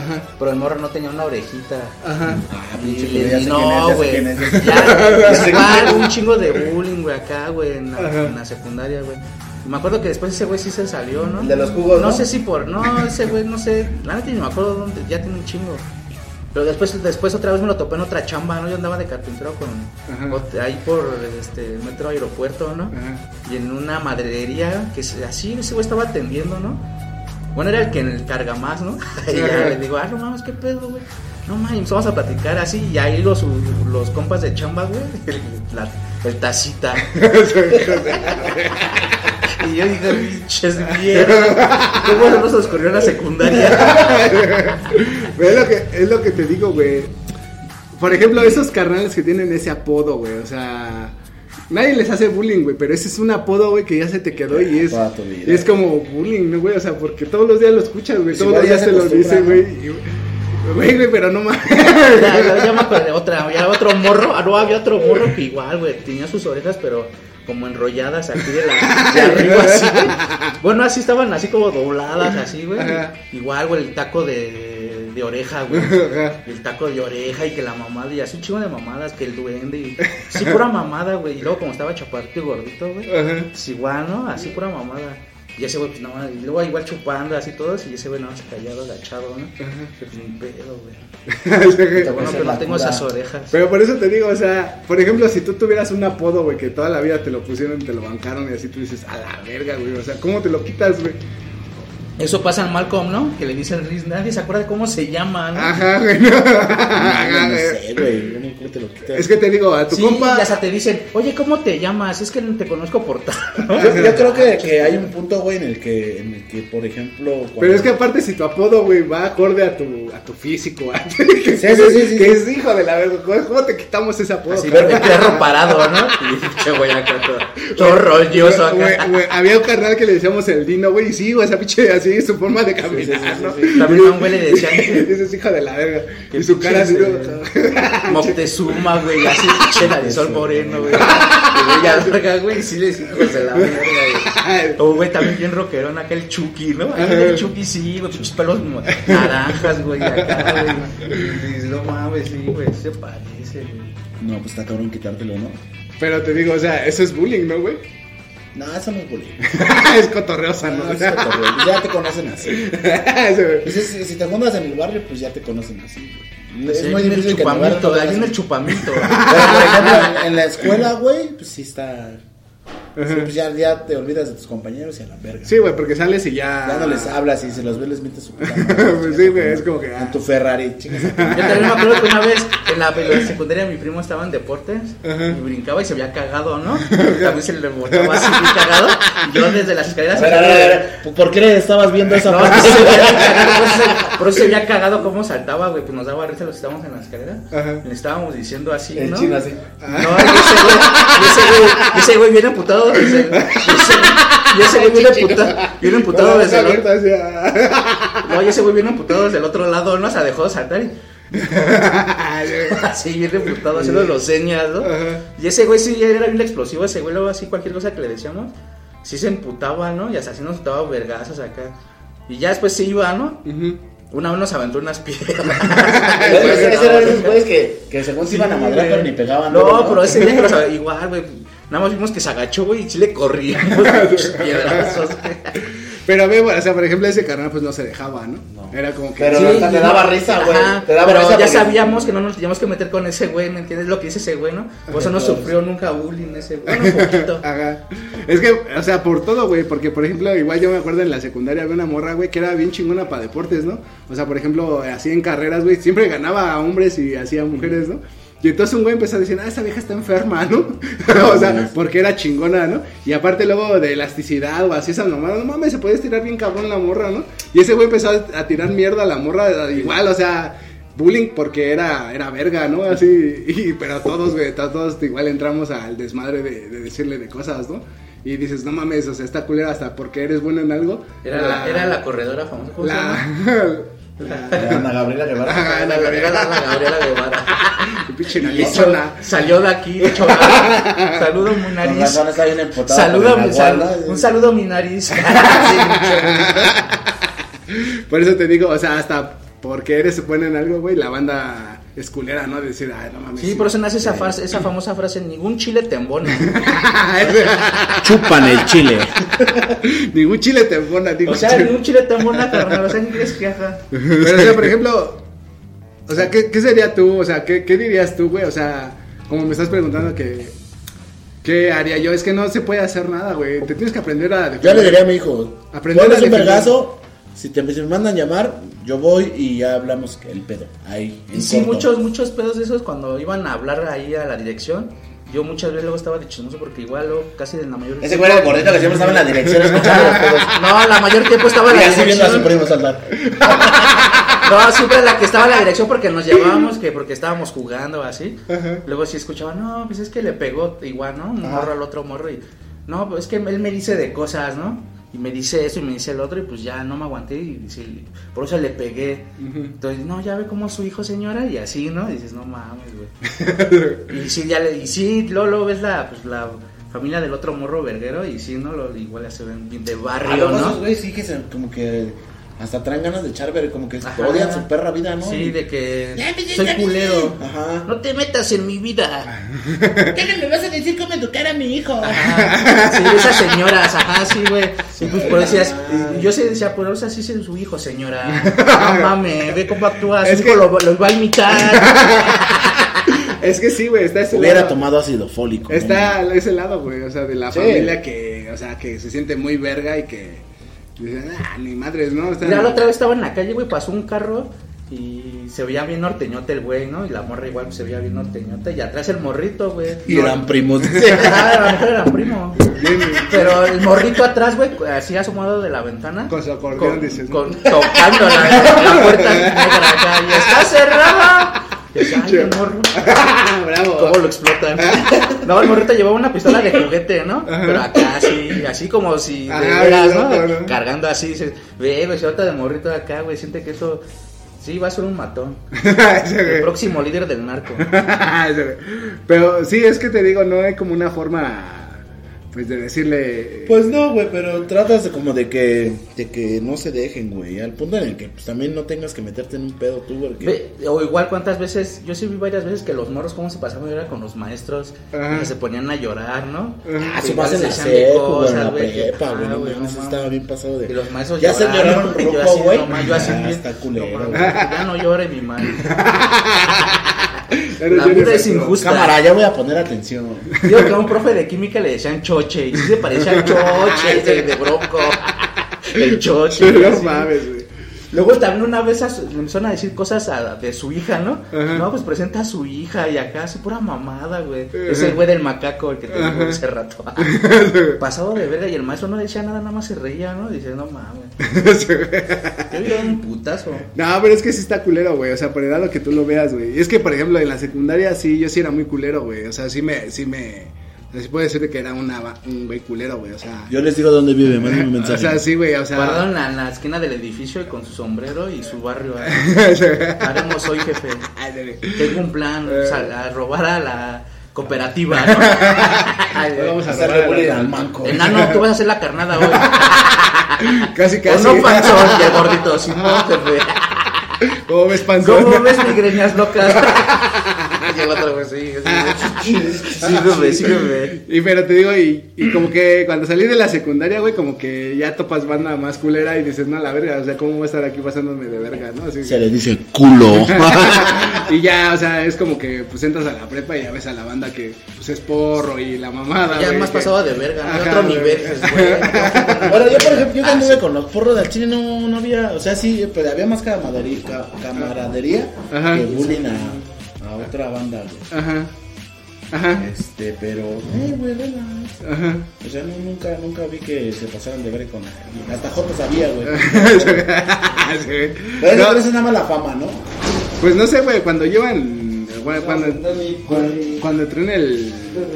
Ajá, Pero el morro no tenía una orejita. ajá. Ah, Y pinche no, güey. Ya, igual, un chingo de bullying, güey, acá, güey, en, la- Ajá. en la secundaria, güey. Y Me acuerdo que después ese güey sí se salió, ¿no? De los jugos, No, ¿no? sé si por. No, ese güey, no sé. La neta ni me acuerdo dónde. Ya tiene un chingo. Pero después, después otra vez me lo topé en otra chamba, ¿no? Yo andaba de carpintero con. Ajá. Ahí por este metro aeropuerto, ¿no? Ajá. Y en una maderería que se- así ese güey estaba atendiendo, ¿no? Bueno, era el que en el carga más, ¿no? y ya le digo, ah, no mames, qué pedo, güey. No mames, vamos a platicar así. Y ahí los, los compas de chamba, güey, el, la- el tacita. y yo dije, pinches mierda. ¿Cómo no nos ocurrió en la secundaria? Es lo que, es lo que te digo, güey. Por ejemplo, esos carnales que tienen ese apodo, güey. O sea, nadie les hace bullying, güey. Pero ese es un apodo, güey, que ya se te quedó y es, vida. y es como bullying, ¿no, güey? O sea, porque todos los días lo escuchas, güey. Pues Todos los días se te lo dice, güey. Güey, güey, pero no mames. Ya, ya, ya me acordé otra, había otro morro, ah, no, había otro morro que igual, güey, tenía sus orejas, pero como enrolladas aquí de, la, de arriba, así, güey. Bueno, así estaban así como dobladas, así, güey. Igual, güey, el taco de, de oreja, güey. El taco de oreja y que la mamada, y así un chingo de mamadas, que el duende, y sí, pura mamada, güey. Y luego como estaba chaparrito y gordito, güey. Pues igual, ¿no? Así pura mamada. Y ese güey, pues nada más, y luego igual chupando así todos, y ese güey nada más callado, agachado, ¿no? Pues ni pedo, güey. Lo bueno es no tengo esas orejas. Pero por eso te digo, o sea, por ejemplo, si tú tuvieras un apodo, güey, que toda la vida te lo pusieron, te lo bancaron y así tú dices, a la verga, güey. O sea, ¿cómo te lo quitas, güey? Eso pasa en Malcolm, ¿no? Que le dicen Riz, nadie se acuerda de cómo se llama, ¿no? Ajá, güey. no. No, Ajá, no sé, güey. Yo no te lo. Es que te digo, a tu sí, compa. y hasta te dicen, oye, ¿cómo te llamas? Es que te conozco por tal. Yo, yo creo que, que hay un punto, güey, en el que, en el que, por ejemplo, cuando- Pero es que aparte si tu apodo, güey, va acorde a tu, a tu físico, que, Sí, sí, sí, sí, que sí. es hijo de la verga, ¿cómo te quitamos ese apodo? Así, verde perro parado, ¿no? Y che, güey, acá todo, todo rolloso Güey, acá. güey, había un carnal que le decíamos el Dino, güey, y sí, güey, esa pinche así, su forma de caminar, sí, sí, ¿no? sí, sí. También un güey le decían Ese es hijo de la verga. Y su cara así, ¿no? Moctezuma, güey, así, che, la de sol moreno, güey. Y ya, verga, güey, y sí les hijos de la verga, güey. O, güey, también bien rockerón acá el Chucky, ¿no? Ahí el Chucky sí, güey, pinches pelos naranjas, güey, acá, güey. Dices, no mames, sí, güey, se parece, güey. No, pues está cabrón quitártelo, ¿no? Pero te digo, o sea, eso es bullying, ¿no, güey? No, eso no es bullying. es cotorreosa, ¿no? Es cotorreo. Ya te conocen así. Ese, güey. Pues es- si te juntas en el barrio, pues ya te conocen así. Sí, ahí viene el que en chupamito, ahí viene el chupamito. Pero, por ejemplo, en, en la escuela, güey, pues sí está. Pues ya, ya te olvidas de tus compañeros y a la verga. Sí, güey, porque sales y ya. Ya no les hablas y si los ves les metes su puta Pues sí, güey, es como que, ah. En tu Ferrari, chingas. Yo también me acuerdo que una vez en la, en la secundaria mi primo estaba en deportes y brincaba y se había cagado, ¿no? También se le botaba así bien cagado. Y yo desde las A escaleras. ver, a ver, a ver, ¿por qué le estabas viendo esa No, parte? se había cagado, por eso se- por eso se había cagado cómo saltaba, güey. Pues nos daba risa los que estábamos en la escalera. Ajá. Y le estábamos diciendo así, El ¿no? chino así. No, ese güey, ese güey, y ese güey viene emputado y ese, y ese güey viene emputado, viene emputado desde el otro, no, y ese güey viene emputado desde el otro lado, ¿no? O sea, dejó de saltar y así viene emputado haciendo los señas, ¿no? Ajá. Y ese güey sí era bien explosivo, ese güey luego así cualquier cosa que le decíamos, sí se emputaba, ¿no? Y hasta así nos daba vergazos acá. Y ya después se iba, ¿no? Ujú. Una vez nos aventó unas piedras. Ese ese era esos güeyes que, que según se iban a madrar, pero ni pegaban. No, pero ese día los igual, güey. Nada más vimos que se agachó, güey, y sí le corríamos. piedrazos, güey. Pero, ve, o sea, por ejemplo, ese carnal pues no se dejaba, ¿no? No. Era como que... Pero Sí, hasta te daba risa, güey. Ajá, Te daba pero risa ya porque- sabíamos que no nos teníamos que meter con ese güey, ¿me entiendes? Lo que dice ese güey, ¿no? Por eso no sufrió nunca bullying ese güey. Bueno, un poquito. Ajá. Es que, o sea, por todo, güey, porque por ejemplo, igual yo me acuerdo en la secundaria había una morra, güey, que era bien chingona para deportes, ¿no? O sea, por ejemplo, así en carreras, güey, siempre ganaba a hombres y hacía mujeres, ¿no? Y entonces un güey empezó a decir, ah, esa vieja está enferma, ¿no? o sea, porque era chingona, ¿no? Y aparte luego de elasticidad o así, esa nomás, no mames, se puede estirar bien cabrón la morra, ¿no? Y ese güey empezó a, a tirar mierda a la morra, igual, o sea, bullying porque era, era verga, ¿no? Así, y, pero todos, güey, to- todos igual entramos al desmadre de, de decirle de cosas, ¿no? Y dices, no mames, o sea, esta culera hasta porque eres bueno en algo. Era la, era la corredora famosa. ¿cómo se llama? La... Ana Gabriela Guevara. Ajá, la Era verga. la, la Gabriela Guevara. Pinche hecho, salió de aquí, de hecho, saludo mi Con nariz. razón está bien empotada. Saludo, con mi, sal- guarda. un saludo a mi nariz. Sí, Por eso te digo, o sea, hasta porque eres bueno en algo, güey, la banda es culera, ¿no? Decir, ay, no mames. Sí, por eso nace esa, frase, esa famosa frase, ningún chile te embona. Chupan el chile. Ningún chile te embona, digo. O sea, ningún chile te embona, carnal. O sea, ni crees que ajá. Pero, o sea, por ejemplo, o sea, ¿qué, qué sería tú? O sea, ¿qué, qué dirías tú, güey? O sea, como me estás preguntando que... ¿Qué haría yo? Es que no se puede hacer nada, güey. Te tienes que aprender a... Yo le defender. diría a mi hijo, Aprender a un defender. vergazo, si, te, si me mandan llamar, yo voy y ya hablamos el pedo. Ahí, en Y sí, corto. muchos, muchos pedos de esos cuando iban a hablar ahí a la dirección. Yo muchas veces luego estaba de chismoso porque igual luego casi en la mayor Ese güey era el gordito que siempre estaba en la dirección escuchando los pedos. No, la mayor tiempo estaba en Y la así viendo a su primo saltar. No, siempre la que estaba en la dirección porque nos llevábamos, que porque estábamos jugando así. Luego sí escuchaba, no, pues es que le pegó igual, ¿no? Un Ajá. morro al otro morro y, no, pues es que él me dice de cosas, ¿no? Y me dice eso y me dice el otro y pues ya no me aguanté y sí, por eso le pegué. Entonces, no, ya ve cómo es su hijo, señora, y así, ¿no? Y dices, no mames, güey. y sí, ya le, y sí, luego ves la, pues, la familia del otro morro verguero y sí, ¿no? Lo, igual ya se ven bien de Ah, barrio, esos ¿no? güeyes sí que se, como que hasta traen ganas de echar, ver, como que Ajá. odian su perra vida, ¿no? Sí, de que pues, soy culero. Ajá. No te metas en mi vida. ¿Qué no me vas a decir cómo educar a mi hijo? Ajá. Sí, esas señoras, ajá, sí, güey. Y pues por eso decías, yo sí decía, por eso así es su hijo, señora. No mames, ve cómo actúa, su Es hijo que- lo, lo va a imitar. Es que sí, güey, está ese Hubiera lado. tomado ácido fólico. Está ese lado, güey, o sea, de la Sí. familia que, o sea, que se siente muy verga y que ah, ni madres, ¿no? Están- Ya la otra vez estaba en la calle, güey, pasó un carro y se veía bien norteñote el güey, ¿no? Y la morra igual pues, se veía bien norteñote. Y atrás el morrito, güey. Y No- eran primos. Ah, a lo mejor era primo. Pero el morrito atrás, güey, así asomado de la ventana. Con su acordeón, con- dices, ¿no? con- tocando la, la puerta negra acá. Y está cerrada. Decía, ay, el morro. Bravo. ¿Cómo lo explotan? No, el morrito llevaba una pistola de juguete, ¿no? Pero acá así, así como si de Ajá, veras, bien ¿no? loco, ¿no? Cargando así, dices, ve, güey, se nota de morrito de acá, güey, siente que eso, sí, va a ser un matón. El próximo líder del narco. Pero sí, es que te digo, no hay como una forma, pues, de decirle... Pues no, güey, pero tratas de como de que, de que no se dejen, güey. Al punto en el que pues, también no tengas que meterte en un pedo tú, porque... O igual cuántas veces, yo sí vi varias veces que los morros cómo se pasaban era con los maestros, Ajá. que se ponían a llorar, ¿no? Ah, más en la en la prepa, güey. No güey, mames, no estaba bien pasado de... Y los maestros Ya se lloraron, así, güey. no yo así Ah, bien- está culero, no Ya no llore mi madre. La eres vida es injusta. Cámara, ya voy a poner atención. Digo que a un profe de química le decían choche, y sí se parecía a choche de, de bronco. El choche. No mames, güey. Luego también una vez le empezaron a decir cosas a- de su hija, ¿no? Ajá. No, pues presenta a su hija y acá así pura mamada, güey. Es el güey del macaco el que te digo hace rato. Pasado de verga y el maestro no decía nada, nada más se reía, ¿no? Dice, no mames. Yo vi un putazo. No, pero es que sí está culero, güey. O sea, por edad lo que tú lo veas, güey. Y es que, por ejemplo, en la secundaria sí, yo sí era muy culero, güey. O sea, sí me, sí me. O sea, sí puede decir que era una, un güey culero, güey. O sea. Yo les digo dónde vive, mándenme un o mensaje. sea, sí, güey. O sea. Guardado en la, en la esquina del edificio y con su sombrero y su barrio. ¿eh? Haremos hoy, jefe. Tengo un plan, o sea, a robar a la cooperativa, ¿no? Ay. Vamos a la- al manco. Enano, tú vas a hacer la carnada hoy. Casi, O casi. no, panzón, y el gordito, sí, no, jefe. ¿Cómo ves, panzón? ¿Cómo ves migreñas locas? Y el otro, güey, sí, sí. Sígueme, sígueme. Y pero te digo, y, y como que cuando salí de la secundaria, güey, como que ya topas banda más culera y dices, no, la verga, o sea, ¿cómo voy a estar aquí pasándome de verga, no? Así, Se le dice culo. y ya, o sea, es como que pues entras a la prepa y ya ves a la banda que pues es porro y la mamada. Ya güey, más que- pasado de verga, ¿no? Ajá, Otro güey. nivel, pues, güey. Ahora, yo por ejemplo, yo cuando iba con los porros del chile no, no había, o sea, sí, pero había más camaradería, ca- camaradería Ajá. que bullying a otra banda, güey. Ajá. Ajá. Este, pero, eh, güey, relax. Ajá. O sea, no, nunca, nunca vi que se pasaran de ver con hasta Joto sabía, güey. Sí. Pero No, eso es nada más la fama, ¿no? Pues no sé, güey, cuando llevan. Bueno, cuando, cuando, cuando entré en el,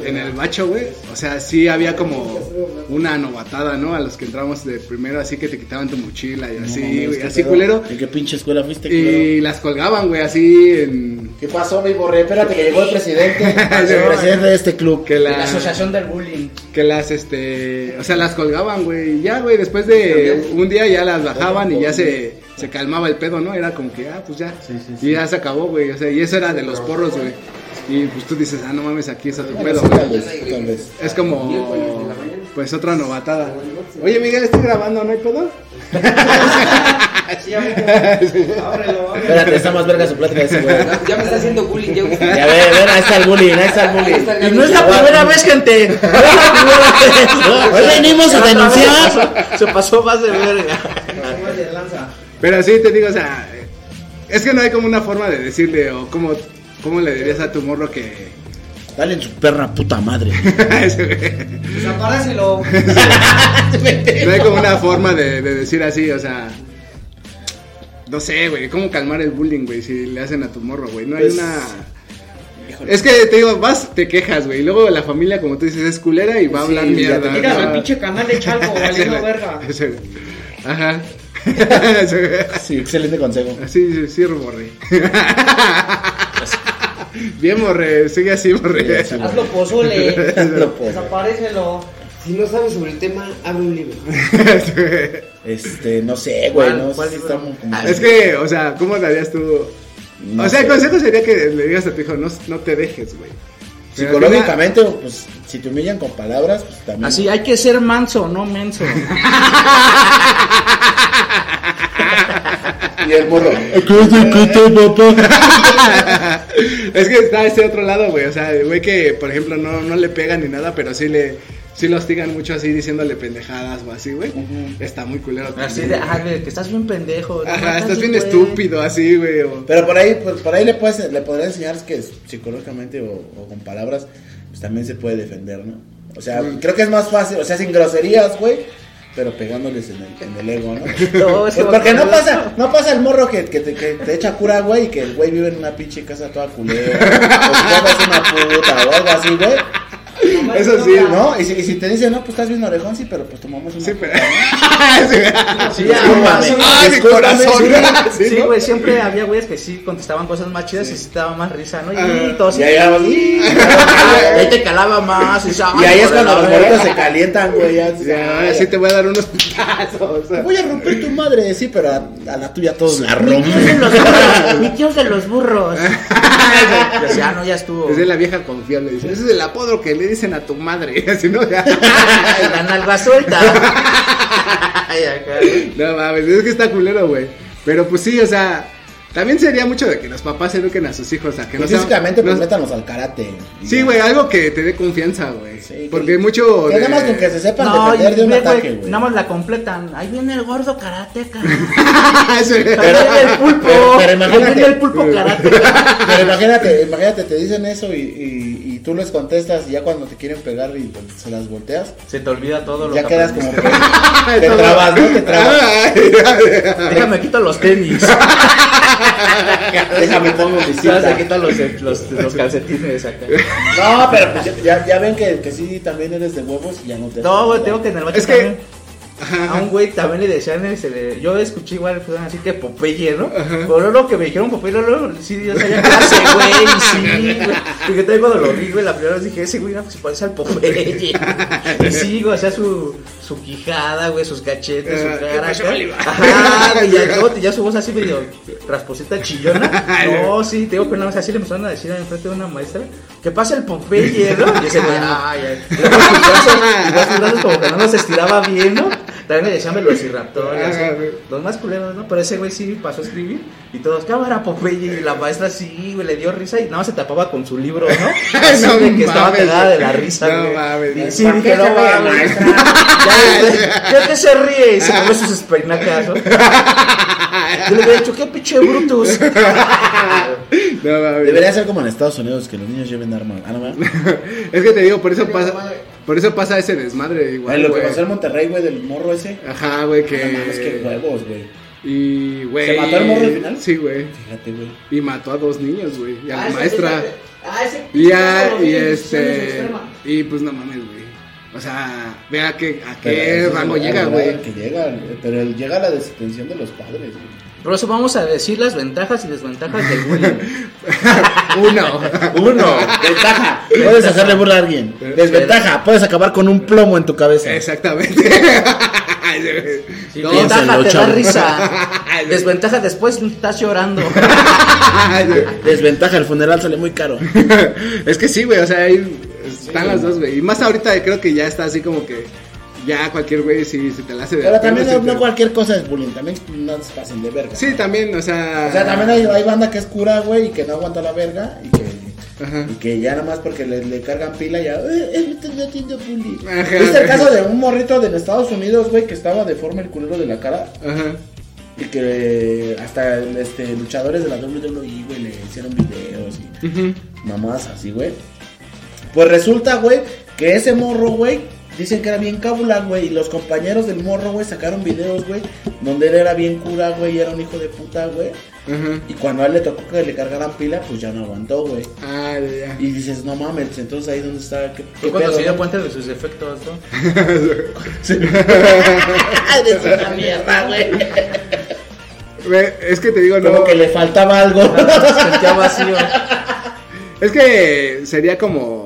en el macho, güey, o sea, sí había como una novatada, ¿no? A los que entramos de primero, así que te quitaban tu mochila y así, No güey, ¿qué así culero. ¿En qué pinche escuela fuiste, culero? Y las colgaban, güey, así en. ¿Qué pasó, mi borré? Espérate que llegó el presidente. el presidente de este club. Que La la, asociación del bullying. que las, este, o sea, las colgaban, güey, y ya, güey, después de un día ya las bajaban y ya se, se calmaba el pedo, ¿no? Era como que, ah, pues ya, y ya se acabó, güey, o sea, y eso era de los porros, güey, y pues tú dices, ah, no mames, aquí está tu pedo, Tal güey. vez, tal vez. Es como, pues, otra novatada. Oye, Miguel, estoy grabando, ¿no hay pedo? Espérate, está más verga su plática de ese güey. Ya me está haciendo bullying, ya. güey. Ya ve, ven, ahí está el bullying, ahí está el bullying. está el Y no es la primera vez, gente. No es la primera vez. Hoy venimos a denunciar. Se pasó más de verga. Pero sí, te digo, o sea, es que no hay como una forma de decirle, o cómo, cómo le dirías a tu morro que... Dale en su perra puta madre. Desaparácelo. No hay como una forma de, de decir así, o sea. No sé, güey, cómo calmar el bullying, güey, si le hacen a tu morro, güey. No hay Pues, una. Es que te digo, vas, te quejas, güey. y Luego la familia, como tú dices, es culera y va a Sí, hablar mierda. Mira el pinche canal de Chalco, valiendo verga. Ajá. Sí, excelente consejo. Así, sí, sí, morre. Bien, morre, sigue así, morre. Hazlo pozole. Lo puedo. Desaparécelo. Si no sabes sobre el tema, abre un libro. Este, no sé, güey, ¿Cuál- no cuál sé estamos como... Es que, o sea, ¿cómo le harías tú? No o sea, el consejo sería que le digas a tu hijo, no, no te dejes, güey. Psicológicamente, pues, si te humillan con palabras, pues también... Así hay que ser manso, no menso. Y el morro. es que está este otro lado, güey. O sea, el güey que, por ejemplo, no, no le pegan ni nada, pero sí le sí lo hostigan mucho así diciéndole pendejadas o así, güey. Está muy culero. Así también, de, ah, güey, que estás bien pendejo. Ajá, estás bien estúpido así, güey. o- Pero por ahí, pues, por ahí le puedes, le podría enseñar que psicológicamente o, o con palabras, pues también se puede defender, ¿no? O sea, creo que es más fácil, o sea, sin groserías, güey, pero pegándoles en el, en el ego, ¿no? No, es que Pues porque no pasa, no pasa el morro que, que, te, que te echa cura, güey, y que el güey vive en una pinche casa toda culera, o papá es una puta, o algo así, güey. Eso sí, ¿no? ¿No? Y si, y si te dicen, no, pues estás bien orejón, sí, pero pues tu mamá es una Sí, pero. Sí, ya, ¡Ay, mi corazón! sí, Sí, ¿no? güey, siempre había güeyes que sí contestaban cosas más chidas y sí te daba más risa, ¿no? Y, Ajá. todos Y ahí, vamos, y ahí te calaba más. Y, y ahí es cuando los morritos se calientan, güey. ya, Ya, ahora sí te voy a dar unos putazos. Te voy a romper tu madre, sí, pero a, la tuya todos la rompen. los burros. Mi tío de los burros. Y así, ah, no, ya estuvo. Es de la vieja confiable. Dice, ese es el apodo que le dicen a tu madre. Así, ¿no? Ya. La nalga suelta. No mames, es que está culero, güey. Pero pues sí, o sea, también sería mucho de que los papás eduquen a sus hijos, a que no Y sean- físicamente, pues no- métanos al karate. Sí, güey, algo que te dé confianza, güey. Sí, Porque que- mucho. Que de- nada más con que se sepan No, defender de un ataque, güey, nada más la completan. Ahí viene el gordo karateca. Sí. Ahí viene el pulpo. pero- pero Ahí imagínate. viene el pulpo karateca. Pero imagínate, imagínate, te dicen eso y, y, y tú les contestas y ya cuando te quieren pegar y pues, se las volteas, Se te olvida todo lo ya que quedas como que te trabas, ¿no? Te trabas. Déjame quito los tenis. Déjame pongo mi Ya se quitan los, los, los calcetines acá. No, pero pues ya- ya, ya ven que, que sí también eres de huevos y ya no te No, güey, tengo que en el bache Es que- también. A un güey también le decían, ese, le- yo escuché igual, pues, así que Popeye, ¿no? Pero lo que me dijeron Popeye, luego, sí, yo sabía clase, güey, y sí, güey. Porque también cuando lo vi, güey, la primera vez dije, ese güey, no, pues se parece al Popeye. Y sí, güey, hacía su, su quijada, güey, sus cachetes, Ah, su ¿qué cara. Ajá, güey, ya, luego ya su voz así medio rasposita chillona. No, sí, te digo que una vez así le empezaron a decir enfrente de una maestra, que pasa el Popeye, ¿no? Y ese güey, ay, ay. Y luego sus brazos, sus brazos como que no nos estiraba bien, ¿no? También le decían velociraptor, y así. Ajá, güey. Los más culeros, ¿no? Pero ese güey sí pasó a escribir y todos, cámara Popeye, y la maestra sí, güey, le dio risa y nada más se tapaba con su libro, ¿no? Así No de que estaba cagada de la risa, No güey. mames, Y sí, ¿Para dije, no mames. maestra? Ya, ya que se ríe y se come sus espinacas, ¿no? Yo le hubiera dicho, qué pinche Brutus. No, mames. Debería ser como en Estados Unidos, que los niños lleven armas. Ah, no, mames. Es que te digo, por eso pasa, por eso pasa ese desmadre igual, Ay, lo que güey. pasó en Monterrey, güey, del morro ese. Ajá, güey, No mames, que... huevos, güey. Y, güey... ¿Se mató el morro al final? Sí, güey. Fíjate, güey. Y mató a dos niños, güey. Y a la Ah, ese- maestra. ese- ah, ese Y ya, pinche y este... Y pues no mames, güey. O sea, vea que, a qué rango llega, al güey. Que llega, pero él llega a la desatención de los padres, güey. Por eso vamos a decir las ventajas y desventajas del bullying. Uno. Uno, ventaja, puedes hacerle burla a alguien. Desventaja, puedes acabar con un plomo en tu cabeza. Exactamente. Sí, No, ventaja, te da risa. Desventaja, después estás llorando. Desventaja, el funeral sale muy caro. es que sí, güey, o sea, ahí están las dos, güey. Y más ahorita creo que ya está así como que ya cualquier güey sí se te la hace de Pero también no, no cualquier cosa es bullying, también no se pasen de verga. Sí, también, o sea. O sea, también hay, hay banda que es cura, güey, y que no aguanta la verga y que, Ajá. y que ya nada más porque le, le cargan pila ya, eh, eh, estoy haciendo bullying. Ajá. ¿Viste el caso de un morrito de Estados Unidos, güey, que estaba deforme el culero de la cara? Ajá. Y que hasta este, luchadores de la WWE, güey, le hicieron videos y Ujú. mamás así, güey. Pues resulta, güey, que ese morro, güey, dicen que era bien cábula, güey. Y los compañeros del morro, güey, sacaron videos, güey, donde él era bien cura, güey, y era un hijo de puta, güey. Ajá. Y cuando a él le tocó que le cargaran pila, pues ya no aguantó, güey. Ah, ya. Y dices, no mames, entonces ahí donde está. ¿Qué, cuando pedo, se dio no? cuenta de sus efectos, ¿no? Sí. Eres una mierda, güey. Güey, Es que te digo, no. Como que le faltaba algo. Se sentía vacío. Es que sería como.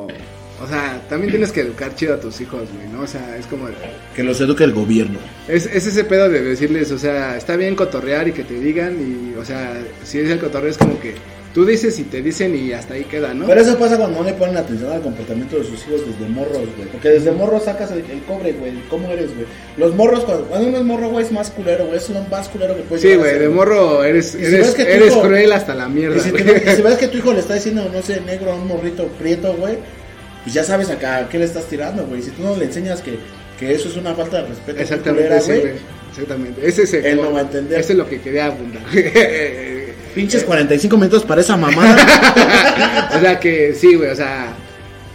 También tienes que educar chido a tus hijos, güey, ¿no? O sea, es como. que los eduque el gobierno. Es, es ese pedo de decirles, o sea, está bien cotorrear y que te digan, y, o sea, si es el cotorreo, es como que tú dices y te dicen y hasta ahí queda, ¿no? Pero eso pasa cuando no le ponen atención al comportamiento de sus hijos desde morros, güey. Porque desde morros sacas el, el cobre, güey. ¿Cómo eres, güey? Los morros, cuando, cuando uno es morro, güey, es más culero, güey. Es lo más culero que puedes sí, güey, de morro eres, Y si eres, eres hijo- cruel hasta la mierda, Y si, te- y si ves que tu hijo le está diciendo, no sé, negro a un morrito prieto, güey, pues ya sabes acá a qué le estás tirando, güey. Si tú no le enseñas que, que eso es una falta de respeto, Exactamente, culera, güey, güey. Exactamente. Ese es el, Él no va a entender. Eso es lo que quería abundar. Pinches 45 minutos para esa mamada. o sea que sí, güey, o sea,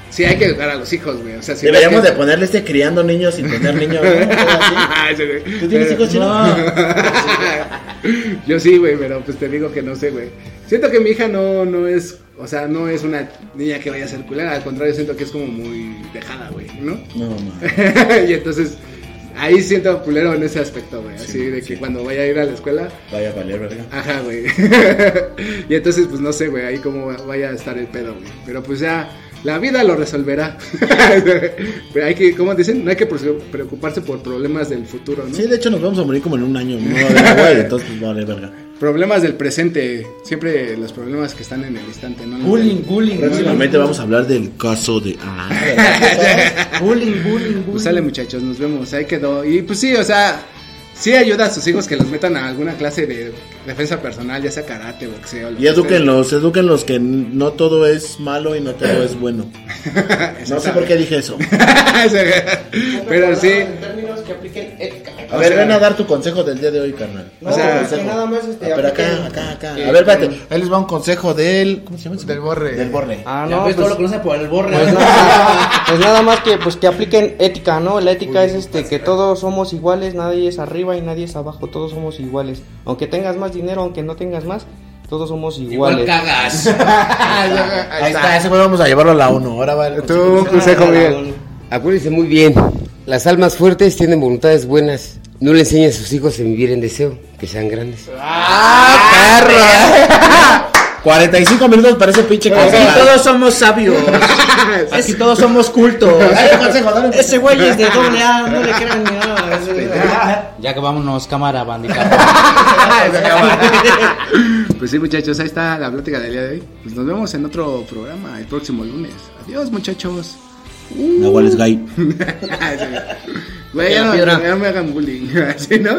sí hay que educar a los hijos, güey. O sea, si Deberíamos de ponerle este criando niños sin tener niños, ¿no? Ese, güey. ¿Tú tienes hijos chinos? Yo sí, güey, pero pues te digo que no sé, güey. Siento que mi hija no, no es, o sea, no es una niña que vaya a ser culera, al contrario, siento que es como muy dejada, güey, ¿no? No, no. y entonces, ahí siento culero en ese aspecto, güey, así de que cuando vaya a ir a la escuela, Vaya a valer, verga. ajá, güey. y entonces, pues no sé, güey, ahí como vaya a estar el pedo, güey. Pero pues ya, la vida lo resolverá. pero hay que, como dicen, no hay que preocuparse por problemas del futuro, ¿no? Sí, de hecho nos vamos a morir como en un año, no entonces pues vale, verga. Problemas del presente, siempre los problemas que están en el instante, ¿no? Bullying, bullying, Próximamente vamos a hablar del caso de... Ah, bullying, bullying, bullying. Pues sale muchachos, nos vemos, ahí quedó. Y pues sí, o sea, sí ayuda a sus hijos que los metan a alguna clase de defensa personal, ya sea karate, boxeo. y que edúquenlos, edúquenlos que no todo es malo y no todo es bueno. No sé por qué dije eso. Pero sí, En términos que apliquen A ver, ven a dar tu consejo del día de hoy, carnal. No, O sea, que nada más este. Ah, pero acá, acá, acá. A ver, espérate. Ahí les va un consejo del... ¿Cómo se llama? ese? Del borre. Del borre. Ah, no, pues, todo lo conoce por el borre. pues nada, pues nada más que pues que apliquen ética, ¿no? La ética es este que todos somos iguales, nadie es arriba y nadie es abajo, todos somos iguales. Aunque tengas más dinero, aunque no tengas más, todos somos Igual iguales. cagas. Ahí está, ese güey vamos a llevarlo a la 1. Ahora va el Tú, consejo, Miguel. Acuérdense muy bien, las almas fuertes tienen voluntades buenas. No le enseñen a sus hijos a vivir en deseo, que sean grandes. ¡Ah, perro! 45 minutos para ese pinche Aquí consejo. todos somos sabios. Aquí todos somos cultos. Ese güey es de doble A, no le crean ni nada. Ya que vámonos, cámara, bandita. Pues sí, muchachos, ahí está la plática del día de hoy. Pues nos vemos en otro programa el próximo lunes. Adiós, muchachos. Uh. Nahual es gay. Güey, no, no me hagan bullying. ¿Sí, no?